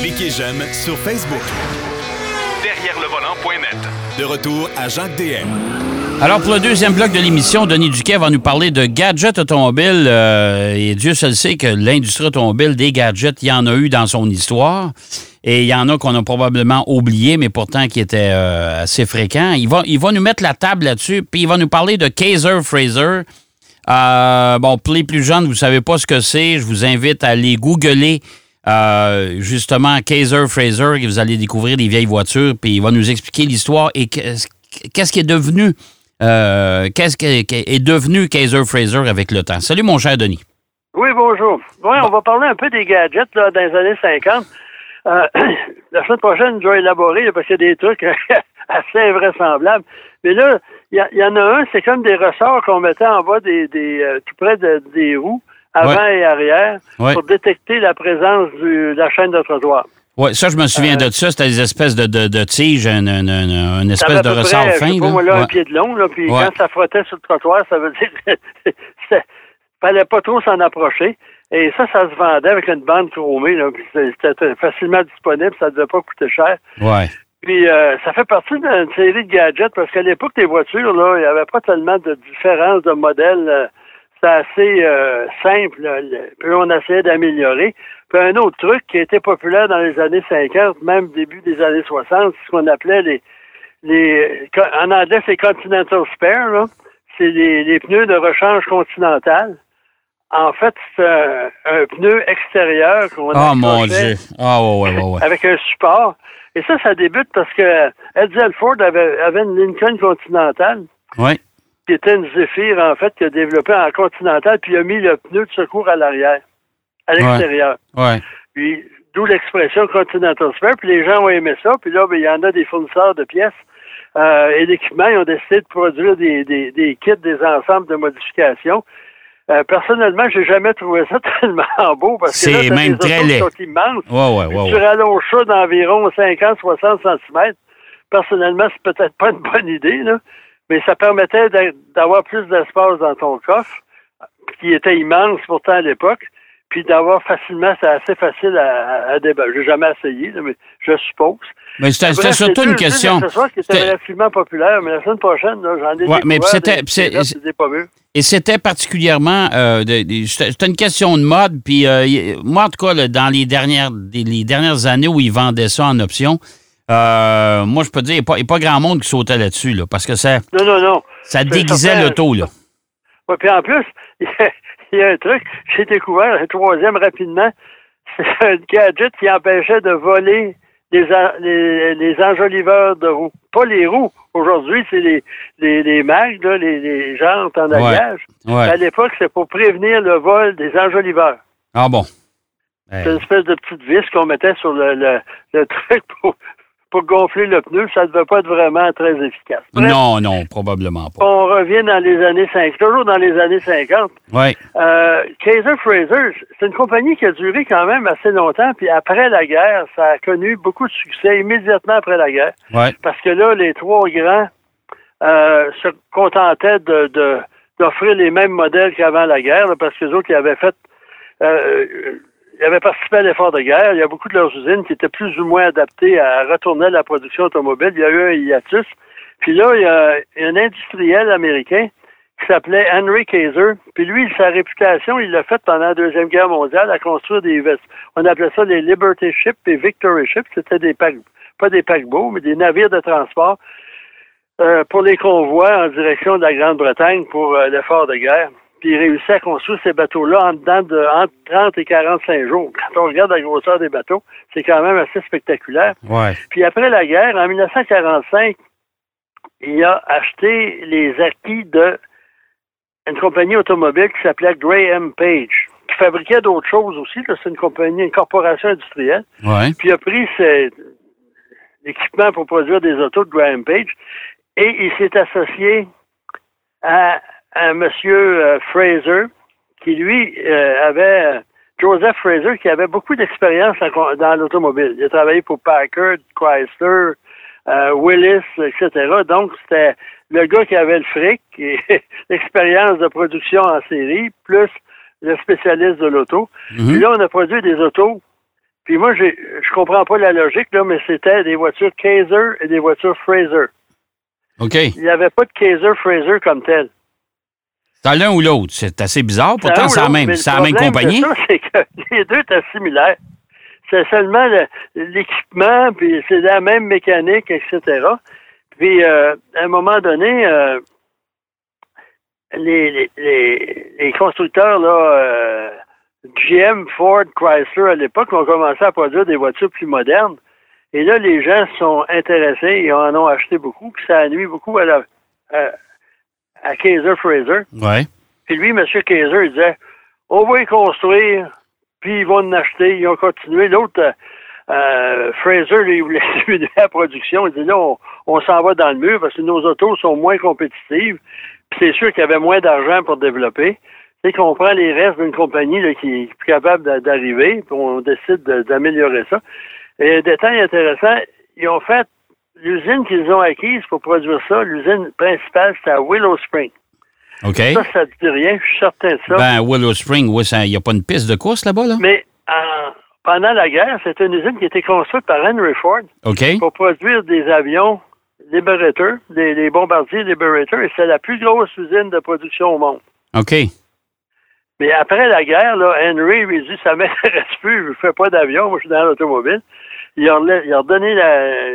Cliquez j'aime sur Facebook. Derrière le volant.net. De retour à Jacques DM. Alors, pour le deuxième bloc de l'émission, Denis Duquet va nous parler de gadgets automobiles. euh, et Dieu seul sait que l'industrie automobile, des gadgets, il y en a eu dans son histoire. Et il y en a qu'on a probablement oublié, mais pourtant qui étaient euh, assez fréquents. Il va, il va nous mettre la table là-dessus, puis il va nous parler de Kaiser Fraser. Euh, bon, pour les plus jeunes, vous ne savez pas ce que c'est. Je vous invite à aller googler euh, justement Kaiser Fraser vous allez découvrir des vieilles voitures, puis il va nous expliquer l'histoire et qu'est-ce qui est devenu euh, qu'est-ce qui est, devenu Kaiser Fraser avec le temps. Salut mon cher Denis. Oui, bonjour. Oui, on va parler un peu des gadgets dans les années 50. Euh, la semaine prochaine, je vais élaborer parce qu'il y a des trucs assez invraisemblables. Mais là, il y, en a un, c'est comme des ressorts qu'on mettait en bas des, tout près de- des roues, avant et arrière, Ouais. pour détecter la présence du- de la chaîne de trottoir. Oui, ça, je me souviens de ça. C'était des espèces de, de, de tiges, une, Ça espèce à de peu ressort près, fin. sais pas, là. là, un pied de long, là, puis quand ça frottait sur le trottoir, ça veut dire que c'était- fallait pas trop s'en approcher. Et ça, ça se vendait avec une bande chromée, là, puis c'était facilement disponible, ça ne devait pas coûter cher. Ouais. Puis euh, ça fait partie d'une série de gadgets parce qu'à l'époque, les voitures, là, il n'y avait pas tellement de différences de modèles. C'était assez euh, simple. Puis on essayait d'améliorer. Puis un autre truc qui était populaire dans les années 50, même début des années 60, c'est ce qu'on appelait les les en anglais c'est Continental Spare, là. C'est les, les pneus de rechange continental. En fait, c'est un, un pneu extérieur qu'on Oh mon Dieu. Ah, ouais, ouais, ouais. avec un support. Et ça, ça débute parce que Edsel Ford avait, avait une Lincoln Continental, Ouais. Qui était une Zephyr, en fait, qu'il a développé en Continental, puis il a mis le pneu de secours à l'arrière, à l'extérieur. Ouais. Puis, d'où l'expression Continental Spare, puis les gens ont aimé ça, puis là, ben, il y en a des fournisseurs de pièces euh, et d'équipements, ils ont décidé de produire des, des, des kits, des ensembles de modifications. Euh, personnellement, j'ai jamais trouvé ça tellement beau parce que là, t'as même des très qui laid. sont immenses. Ouais, ouais, ouais. Tu ouais. rallonges ça d'environ 50-60 cm. Personnellement, c'est peut-être pas une bonne idée, là, mais ça permettait d'a- d'avoir plus d'espace dans ton coffre, qui était immense pourtant à l'époque, puis d'avoir facilement, c'est assez facile à, à, déba- J'ai jamais essayé, mais je suppose. Mais c'était surtout une question. C'était- relativement populaires, mais la semaine prochaine, j'en ai Ouais, mais c'était-. Et c'était particulièrement. euh, c'était une question de mode. Puis euh, moi, en tout cas, là, dans les dernières, les dernières années où ils vendaient ça en option, euh, moi, je peux te dire, il n'y a, pas- grand monde qui sautait là-dessus, là, parce que ça, Non, non, non. ça déguisait l'auto. Là. Ouais, puis en plus, il y, a, il y a un truc, j'ai découvert un troisième rapidement, c'est un gadget qui empêchait de voler les, les, les enjoliveurs de roues. Pas les roues. Aujourd'hui, c'est les, les, les mags, là, les, les jantes en alliage. Ouais. À l'époque, c'est pour prévenir le vol des enjoliveurs. Ah bon. C'est une espèce de petite vis qu'on mettait sur le, le, le truc pour, pour gonfler le pneu. Ça ne devait pas être vraiment très efficace. Bref, non, non, probablement pas. on revient dans les années 50, toujours dans les années 50. Oui. Euh, Kaiser Fraser, c'est une compagnie qui a duré quand même assez longtemps, puis après la guerre, ça a connu beaucoup de succès immédiatement après la guerre, Ouais. parce que là, les trois grands euh, se contentaient de, de- d'offrir les mêmes modèles qu'avant la guerre, là, parce que les autres, ils avaient fait, euh, ils avaient participé à l'effort de guerre. Il y a beaucoup de leurs usines qui étaient plus ou moins adaptées à retourner à la production automobile. Il y a eu un hiatus. Puis là, il y a un industriel américain qui s'appelait Henry Kaiser. Puis lui, sa réputation, il l'a fait pendant la Deuxième Guerre mondiale à construire des vestes. On appelait ça les Liberty Ships et Victory Ships. C'était des pas des paquebots, mais des navires de transport euh, pour les convois en direction de la Grande-Bretagne pour euh, l'effort de guerre. Puis il réussit à construire ces bateaux-là en dedans de entre 30 et 45 jours. Quand on regarde la grosseur des bateaux, c'est quand même assez spectaculaire. Ouais. Puis après la guerre, en 1945, il a acheté les acquis de une compagnie automobile qui s'appelait Graham Page, qui fabriquait d'autres choses aussi. C'est une compagnie, une corporation industrielle. Ouais. Puis il a pris l'équipement pour produire des autos de Graham Page et il s'est associé à un monsieur euh, Fraser qui, lui, euh, avait Joseph Fraser qui avait beaucoup d'expérience en- dans l'automobile. Il a travaillé pour Packard, Chrysler, euh, Willis, etc. Donc, c'était le gars qui avait le fric et l'expérience de production en série, plus le spécialiste de l'auto. Mhm. Puis là, on a produit des autos Puis moi, je je comprends pas la logique, là, mais c'était des voitures Kaiser et des voitures Fraser. OK. Il n'y avait pas de Kaiser Fraser comme tel. C'est l'un ou l'autre. C'est assez bizarre. Pourtant, c'est la même, c'est la même compagnie. C'est que les deux étaient similaires. C'est seulement l'équipement, puis c'est la même mécanique, etc. Puis, euh, à un moment donné, euh, les, les, les, constructeurs, là, euh, GM, Ford, Chrysler, à l'époque, ont commencé à produire des voitures plus modernes. Et là, les gens sont intéressés et en ont acheté beaucoup, puis ça nuit beaucoup à, la, à, Kaiser Fraser. Ouais. Puis lui, M. Kaiser, il disait On va y construire, puis ils vont en acheter. Ils ont continué. L'autre, euh, Fraser, lui, il voulait diminuer la production. Il dit là, on, s'en va dans le mur parce que nos autos sont moins compétitives. Puis c'est sûr qu'il y avait moins d'argent pour développer. C'est qu'on prend les restes d'une compagnie là, qui est plus capable d'arriver, puis on décide d'améliorer ça. Et détail intéressant, ils ont fait l'usine qu'ils ont acquise pour produire ça, l'usine principale, c'était à Willow Spring. OK. Ça, ça ne dit rien, je suis certain de ça. Ben, Willow Spring, il n'y a pas une piste de course là-bas, là? Mais pendant la guerre, c'était une usine qui a été construite par Henry Ford pour produire des avions Liberator, des, des bombardiers Liberator, et c'est la plus grosse usine de production au monde. OK. Mais après la guerre, là, Henry lui dit ça m'intéresse plus, je ne fais pas d'avion, moi je suis dans l'automobile. Il a, il a donné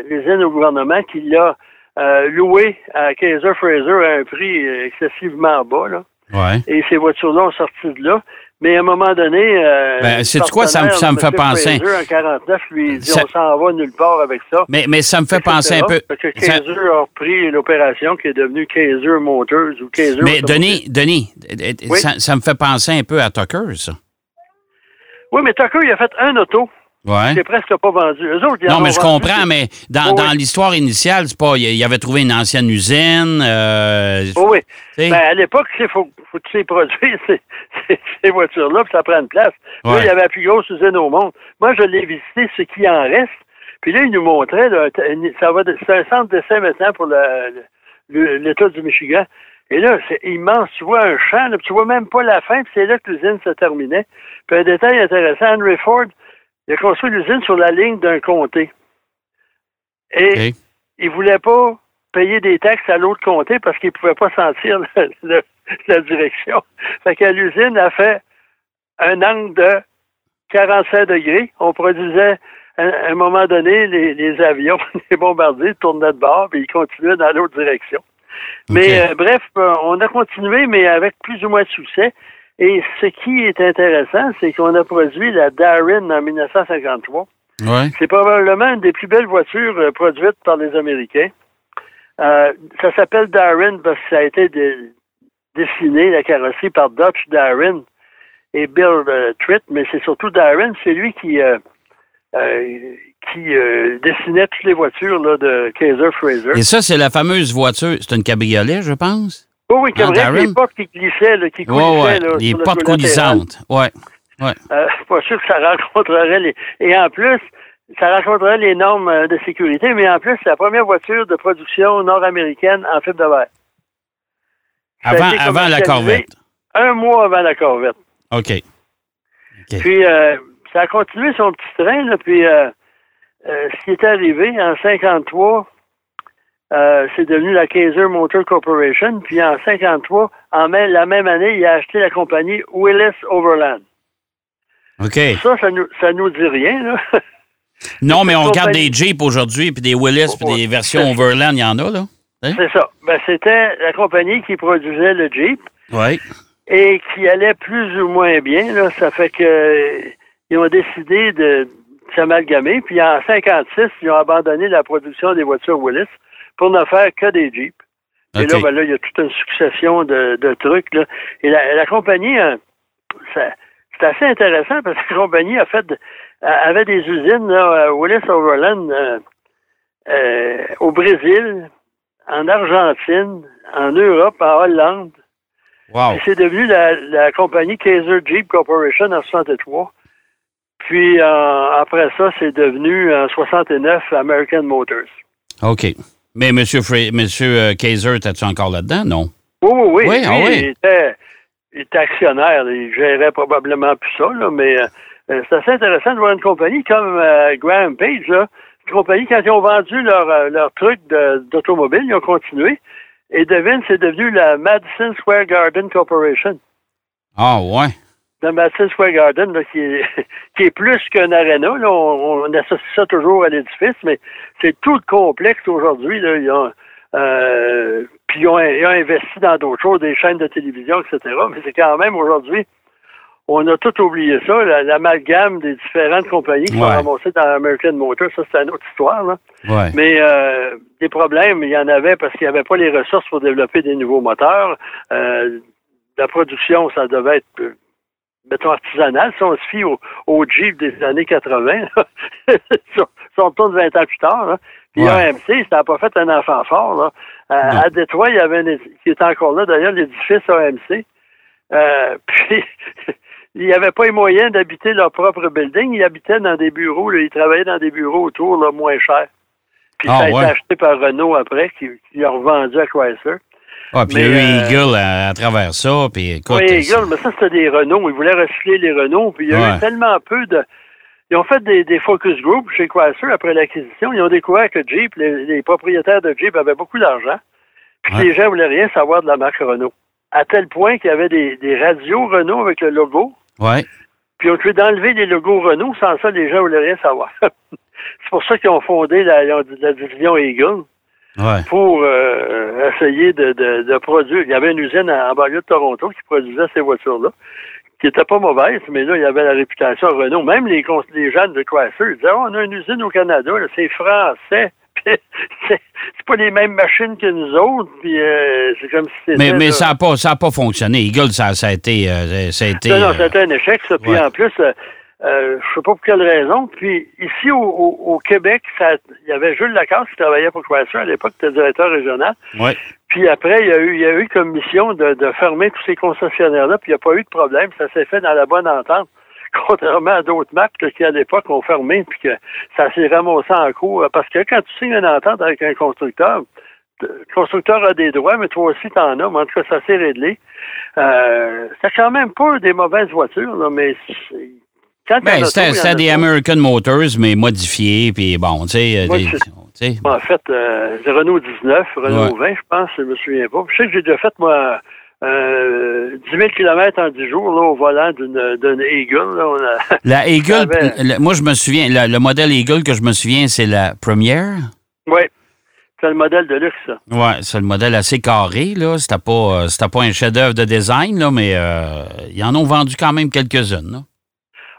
l'usine au gouvernement qui l'a euh, loué à Kaiser Fraser à un prix excessivement bas. Là. Ouais. Et ces voitures-là ont sorti de là. Mais à un moment donné. Euh, ben, c'est quoi, ça me, ça me fait penser. Fraser, en 49, lui, dit on s'en va nulle part avec ça. Mais, mais ça me fait penser un peu. Parce que Kaiser a repris l'opération qui est devenue Kaiser Motors ou Kaiser. Mais Denis, Denis ça, ça, me fait penser un peu à Tucker, ça. Oui, mais Tucker, il a fait un auto. Ouais. C'est presque pas vendu. Eux autres, ils non, mais je comprends, mais dans, dans l'histoire initiale, c'est pas. Il avait trouvé une ancienne usine. Euh, oui. Ben, à l'époque, il faut, faut que tu produire ces, ces, ces voitures-là, puis ça prend une place. Là, il y avait la plus grosse usine au monde. Moi, je l'ai visité, ce qui en reste. Puis là, il nous montrait, là, ça va, c'est un centre d'essai maintenant pour l'État du Michigan. Et là, c'est immense. Tu vois un champ, là, tu vois même pas la fin, puis c'est là que l'usine se terminait. Puis un détail intéressant, Henry Ford, il a construit l'usine sur la ligne d'un comté. Et il ne voulait pas payer des taxes à l'autre comté parce qu'il ne pouvait pas sentir la direction. Fait que l'usine a fait un angle de 45 degrés. On produisait à un moment donné, les, avions, les bombardiers tournaient de bord et ils continuaient dans l'autre direction. Mais euh, bref, euh, on a continué, mais avec plus ou moins de succès. Et ce qui est intéressant, c'est qu'on a produit la Darren en 1953. Ouais. C'est probablement une des plus belles voitures euh, produites par les Américains. Euh, ça s'appelle Darren parce que ça a été dessiné, la carrosserie, par Dutch Darren et Bill euh, Tritt, mais c'est surtout Darren, c'est lui qui, qui dessinait toutes les voitures là, de Kaiser Fraser. Et ça, c'est la fameuse voiture, c'est une cabriolet, je pense? Oui, oui, comme les portes qui glissaient, là, qui coulissaient. Ouais, ouais. les portes coulissantes. Oui. Ouais. Euh, pas sûr que ça rencontrerait les. Et en plus, ça rencontrerait les normes euh, de sécurité, mais en plus, c'est la première voiture de production nord-américaine en fibre de verre. Avant, avant la Corvette. Un mois avant la Corvette. OK. Puis, euh, ça a continué son petit train, là, puis euh, euh, ce qui est arrivé en 53, euh, c'est devenu la Kaiser Motor Corporation. Puis en 53, en même, la même année, il a acheté la compagnie Willis Overland. OK. Ça, ça nous, ça nous dit rien, là. Non, mais on regarde des Jeeps aujourd'hui, puis des Willis, puis des versions Overland, il y en a, là. Hein? C'est ça. Ben, c'était la compagnie qui produisait le Jeep. Oui. Et qui allait plus ou moins bien, là. Ça fait que ils ont décidé de s'amalgamer. Puis en 56, ils ont abandonné la production des voitures Willis pour ne faire que des Jeeps. Et là, ben là, il y a toute une succession de, de trucs. Là. Et la, la compagnie, euh, c'est assez intéressant parce que la compagnie a fait avait des usines là, à Willis Overland euh, euh, au Brésil, en Argentine, en Europe, en Hollande. Wow. C'est devenu la, la, compagnie Kaiser Jeep Corporation en 63. Puis après ça, c'est devenu en 69 American Motors. OK. Mais M. Frey, Monsieur euh, Kaiser, tu encore là-dedans, non? Oui, oui, oui. oui, ah oui. Il, était, il, était, actionnaire. Il gérait probablement plus ça, là, mais euh, euh, c'est assez intéressant de voir une compagnie comme euh, Graham Page, là, une compagnie, quand ils ont vendu leur, leur truc d'automobile, ils ont continué. Et devine, c'est devenu la Madison Square Garden Corporation. Ah, ouais. La Madison Square Garden, là, qui, est, qui est plus qu'un aréna. Là. On, on, associe ça toujours à l'édifice, mais c'est tout le complexe aujourd'hui. Là. Ils ont, euh, puis ils ont, ils ont, investi dans d'autres choses, des chaînes de télévision, etc. Mais c'est quand même aujourd'hui on a tout oublié ça, l'amalgame des différentes compagnies qui sont ramassées dans American Motor, ça c'est une autre histoire. Là. Mais euh, des problèmes, il y en avait parce qu'il n'y avait pas les ressources pour développer des nouveaux moteurs. Euh, la production, ça devait être, euh, mettons, artisanal. Si on se fie au, Jeep des années 80, on tourne 20 ans plus tard. Là. Puis AMC, ça n'a pas fait un enfant fort. Là. À, Détroit, il y avait un, qui est encore là, d'ailleurs, l'édifice AMC. Euh, puis il n'y avait pas les moyens d'habiter leur propre building. Ils habitaient dans des bureaux. Là, ils travaillaient dans des bureaux autour, là, moins chers. Puis ah, ça a été acheté par Renault après, qui, qui a revendu à Chrysler. Ah, puis il y a eu euh, Eagle à, travers ça. Puis, écoute, oui, Eagle, mais ça, c'était des Renault. Ils voulaient recycler les Renault. Puis il y a eu tellement peu de. Ils ont fait des, des focus groups chez Chrysler après l'acquisition. Ils ont découvert que Jeep, les, propriétaires de Jeep avaient beaucoup d'argent. Puis les gens ne voulaient rien savoir de la marque Renault. À tel point qu'il y avait des, des radios Renault avec le logo. Ouais. Puis on pu enlever les logos Renault, sans ça, les gens ne voulaient rien savoir. c'est pour ça qu'ils ont fondé la, la division Eagle. Ouais. Pour euh, essayer de, de, de, produire. Il y avait une usine en, banlieue de Toronto qui produisait ces voitures-là, qui n'était pas mauvaise, mais là, il y avait la réputation Renault. Même les, les jeunes de ils disaient oh, on a une usine au Canada, c'est français. c'est pas les mêmes machines que nous autres, puis euh, c'est comme si Mais, mais ça n'a pas, ça pas fonctionné. Eagle, ça, ça, a été. Euh, ça a été non, non, a été un échec, ça. Puis en plus, euh, je sais pas pour quelle raison. Puis ici, au, au, Québec, il y avait Jules Lacasse qui travaillait pour Chrysler à l'époque, qui était directeur régional. Ouais. Puis après, il y a eu, il y a eu comme mission de, de fermer tous ces concessionnaires-là, puis il n'y a pas eu de problème. Ça s'est fait dans la bonne entente contrairement à d'autres marques qui, à l'époque, ont fermé, puis que ça s'est ramassé en cours. Parce que quand tu signes une entente avec un constructeur, le constructeur a des droits, mais toi aussi, t'en as. Mais en tout cas, ça s'est réglé. Euh, c'est quand même pas des mauvaises voitures, là, mais ben, c'était des American Motors, mais modifiés, puis bon, tu sais. Euh, en fait, euh, Renault 19, Renault 20, je pense, je me souviens pas. Je sais que j'ai déjà fait, moi, euh, 10 000 km en 10 jours là, au volant d'une Eagle. Là, la Eagle, moi je me souviens, le modèle Eagle que je me souviens, c'est la première? Oui. C'est le modèle de luxe, ça. Oui, c'est le modèle assez carré, là. C'était pas, euh, pas un chef-d'œuvre de design, là, mais ils en ont vendu quand même quelques-unes,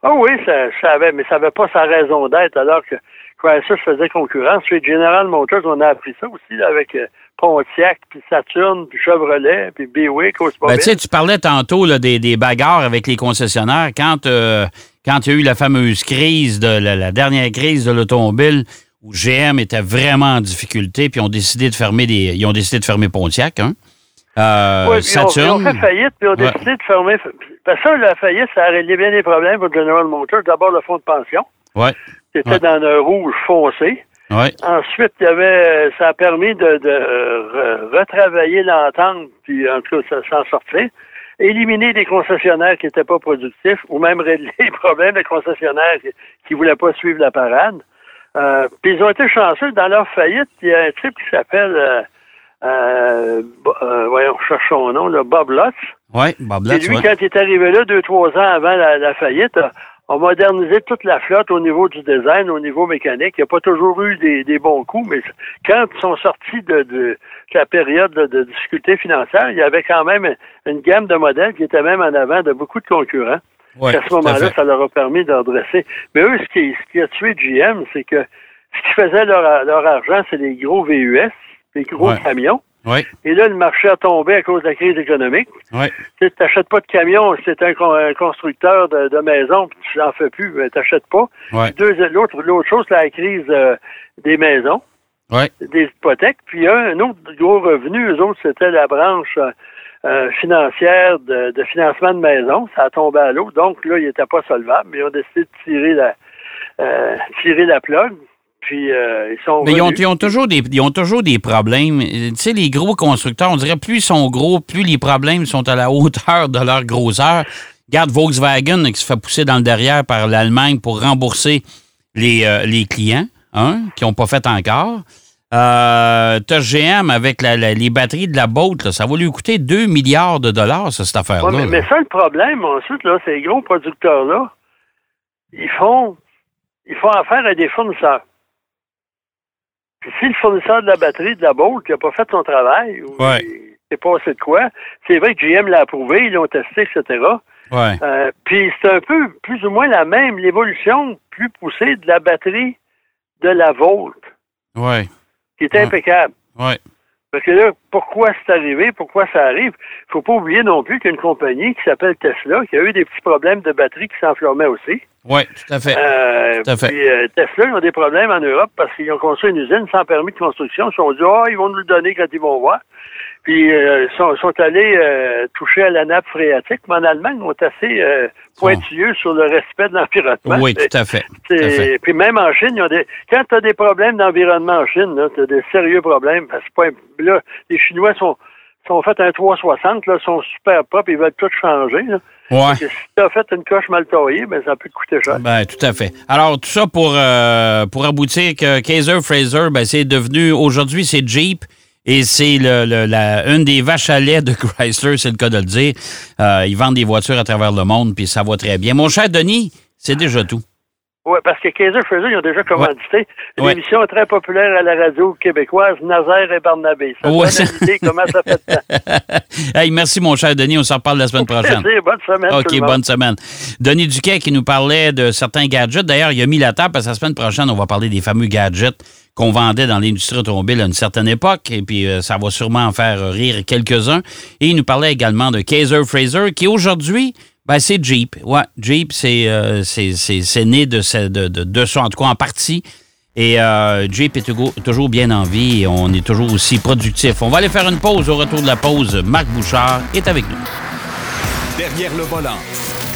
Ah oui, ça, ça mais ça n'avait pas sa raison d'être, alors que Chrysler faisait concurrence. Chez General Motors, on a appris ça aussi, avec euh, Pontiac, puis Saturn, puis Chevrolet, puis Buick, ben, tu sais, tu parlais tantôt là, des, des, bagarres avec les concessionnaires. Quand, euh, quand il y a eu la fameuse crise, de la, dernière crise de l'automobile, où GM était vraiment en difficulté, puis ont décidé de fermer des, ils ont décidé de fermer Pontiac, hein? Euh, Saturn. Ils ont, fait faillite, puis ont décidé de fermer. Parce que la faillite, ça a réglé bien les problèmes pour General Motors. D'abord, le fonds de pension. Ouais. C'était dans un rouge foncé. Ensuite, il y avait, ça a permis de, de retravailler l'entente, puis en tout cas, s'en sortir. Éliminer des concessionnaires qui n'étaient pas productifs, ou même régler les problèmes des concessionnaires qui ne voulaient pas suivre la parade. Euh, puis ils ont été chanceux. Dans leur faillite, il y a un type qui s'appelle, euh, euh, euh voyons, cherche son nom, là, Bob Lutz. Oui, Bob Lutz. Et lui, quand il est arrivé là, deux, trois ans avant la, la faillite, on modernisé toute la flotte au niveau du design, au niveau mécanique. Il n'y a pas toujours eu des, bons coups, mais quand ils sont sortis de, la période de, difficultés financières, il y avait quand même une gamme de modèles qui était même en avant de beaucoup de concurrents. à ce moment-là, ça leur a permis de redresser. Mais eux, ce qui, ce qui a tué GM, c'est que ce qui faisait leur, argent, c'est les gros VUS, les gros camions. Et là, le marché a tombé à cause de la crise économique. Tu n'achètes pas de camion, c'est un, constructeur de, de maison, puis tu n'en fais plus, tu n'achètes pas. L'autre l'autre chose, c'est la crise euh, des maisons, des hypothèques. Puis un, autre gros revenu, eux autres, c'était la branche euh, euh, financière de, financement de maison. Ça a tombé à l'eau. Donc là, ils n'étaient pas solvables. Ils ont décidé de tirer la, tirer la plug. Puis euh, ils sont. Mais ils ont, toujours des, ils ont toujours des problèmes. Tu sais, les gros constructeurs, on dirait plus ils sont gros, plus les problèmes sont à la hauteur de leur grosseur. Garde Volkswagen qui se fait pousser dans le derrière par l'Allemagne pour rembourser les, euh, les clients hein, qui n'ont pas fait encore. Euh, GM avec les batteries de la boat, ça va lui coûter 2 milliards de dollars, cette affaire-là. mais, ça, le problème, ensuite, là, ces gros producteurs-là, ils font, ils font affaire à des fournisseurs. Puis si le fournisseur de la batterie de la qui n'a pas fait son travail, ou c'est pas assez de quoi, c'est vrai que GM l'a approuvé, ils l'ont testé, etc. Euh, puis c'est un peu plus ou moins la même, l'évolution plus poussée de la batterie de la Volt. Ouais. Qui est impeccable. Ouais. Parce que là, pourquoi c'est arrivé, pourquoi ça arrive? Il faut pas oublier non plus qu'il y a une compagnie qui s'appelle Tesla qui a eu des petits problèmes de batterie qui s'enflammaient aussi. Oui, tout à fait. Euh, tout à fait. Puis, euh, Tesla, ils ont des problèmes en Europe parce qu'ils ont construit une usine sans permis de construction. Ils se sont dit, ah, ils vont nous le donner quand ils vont voir. Puis euh, sont, sont allés euh, toucher à la nappe phréatique, mais en Allemagne, ils sont assez euh, pointilleux sur le respect de l'environnement. Oui, tout à fait. Puis même en Chine, ils ont des... quand tu as des problèmes d'environnement en Chine, tu as des sérieux problèmes. Parce que là, les Chinois sont, sont faits un 360, là, sont super propres, ils veulent tout changer. Là. Ouais. si tu as fait une coche mal taillée, ben, ça peut te coûter cher. Ben, tout à fait. Alors, tout ça pour, euh, pour aboutir que Kaiser Fraser, ben, c'est devenu, aujourd'hui, c'est Jeep. Et c'est le, la, une des vaches à lait de Chrysler, c'est le cas de le dire. Euh, ils vendent des voitures à travers le monde, puis ça va très bien. Mon cher Denis, c'est déjà tout. Oui, parce que Kaiser Fraser, ils ont déjà commandité une émission très populaire à la radio québécoise, Nazaire et Barnabé. Ça ouais, comment ça fait hey, merci, mon cher Denis. On s'en reparle la semaine prochaine. Merci, bonne semaine. OK, bonne semaine. Denis Duquet qui nous parlait de certains gadgets. D'ailleurs, il a mis la table parce que la semaine prochaine, on va parler des fameux gadgets qu'on vendait dans l'industrie automobile à une certaine époque, et puis euh, ça va sûrement en faire rire quelques-uns. Et il nous parlait également de Kaiser Fraser, qui aujourd'hui, ben, c'est Jeep. Ouais, Jeep, c'est euh, né de, de, de, de, ça, en tout cas en partie. Et euh, Jeep est toujours bien en vie et on est toujours aussi productif. On va aller faire une pause. Au retour de la pause, Marc Bouchard est avec nous. Derrière le volant.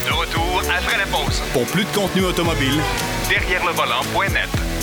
De retour après la pause. Pour plus de contenu automobile, derrière le volant.net.